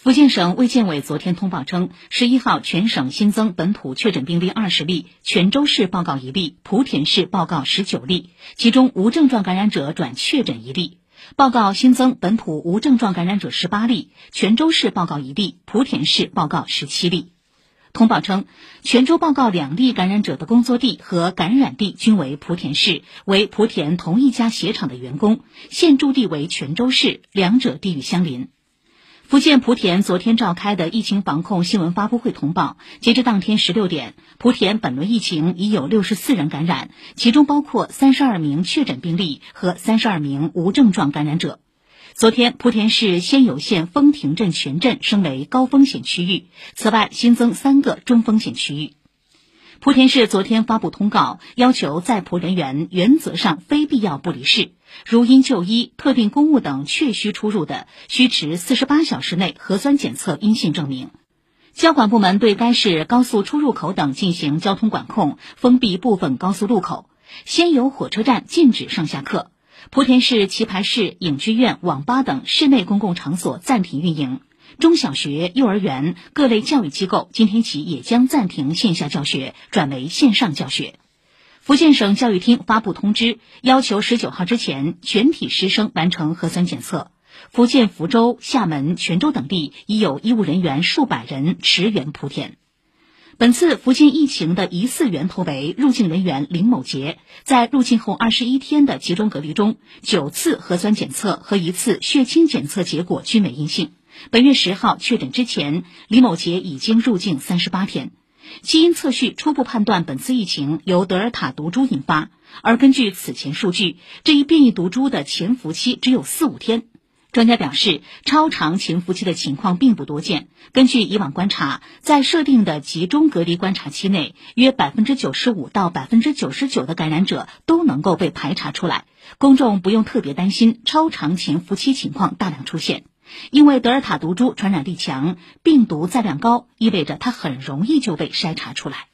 福建省卫健委昨天通报称，十一号全省新增本土确诊病例二十例，泉州市报告一例，莆田市报告十九例，其中无症状感染者转确诊一例。报告新增本土无症状感染者十八例，泉州市报告一例，莆田市报告十七例。通报称，泉州报告两例感染者的工作地和感染地均为莆田市，为莆田同一家鞋厂的员工，现住地为泉州市，两者地域相邻。福建莆田昨天召开的疫情防控新闻发布会通报，截至当天十六点，莆田本轮疫情已有六十四人感染，其中包括三十二名确诊病例和三十二名无症状感染者。昨天，莆田市仙游县枫亭镇全镇升为高风险区域，此外新增三个中风险区域。莆田市昨天发布通告，要求在莆人员原则上非必要不离市，如因就医、特定公务等确需出入的，需持四十八小时内核酸检测阴性证明。交管部门对该市高速出入口等进行交通管控，封闭部分高速路口。仙游火车站禁止上下客。莆田市棋牌室、影剧院、网吧等室内公共场所暂停运营。中小学、幼儿园各类教育机构今天起也将暂停线下教学，转为线上教学。福建省教育厅发布通知，要求十九号之前全体师生完成核酸检测。福建福州、厦门、泉州等地已有医务人员数百人驰援莆田。本次福建疫情的疑似源头为入境人员林某杰，在入境后二十一天的集中隔离中，九次核酸检测和一次血清检测结果均为阴性。本月十号确诊之前，李某杰已经入境三十八天。基因测序初步判断，本次疫情由德尔塔毒株引发。而根据此前数据，这一变异毒株的潜伏期只有四五天。专家表示，超长潜伏期的情况并不多见。根据以往观察，在设定的集中隔离观察期内，约百分之九十五到百分之九十九的感染者都能够被排查出来。公众不用特别担心超长潜伏期情况大量出现。因为德尔塔毒株传染力强，病毒载量高，意味着它很容易就被筛查出来。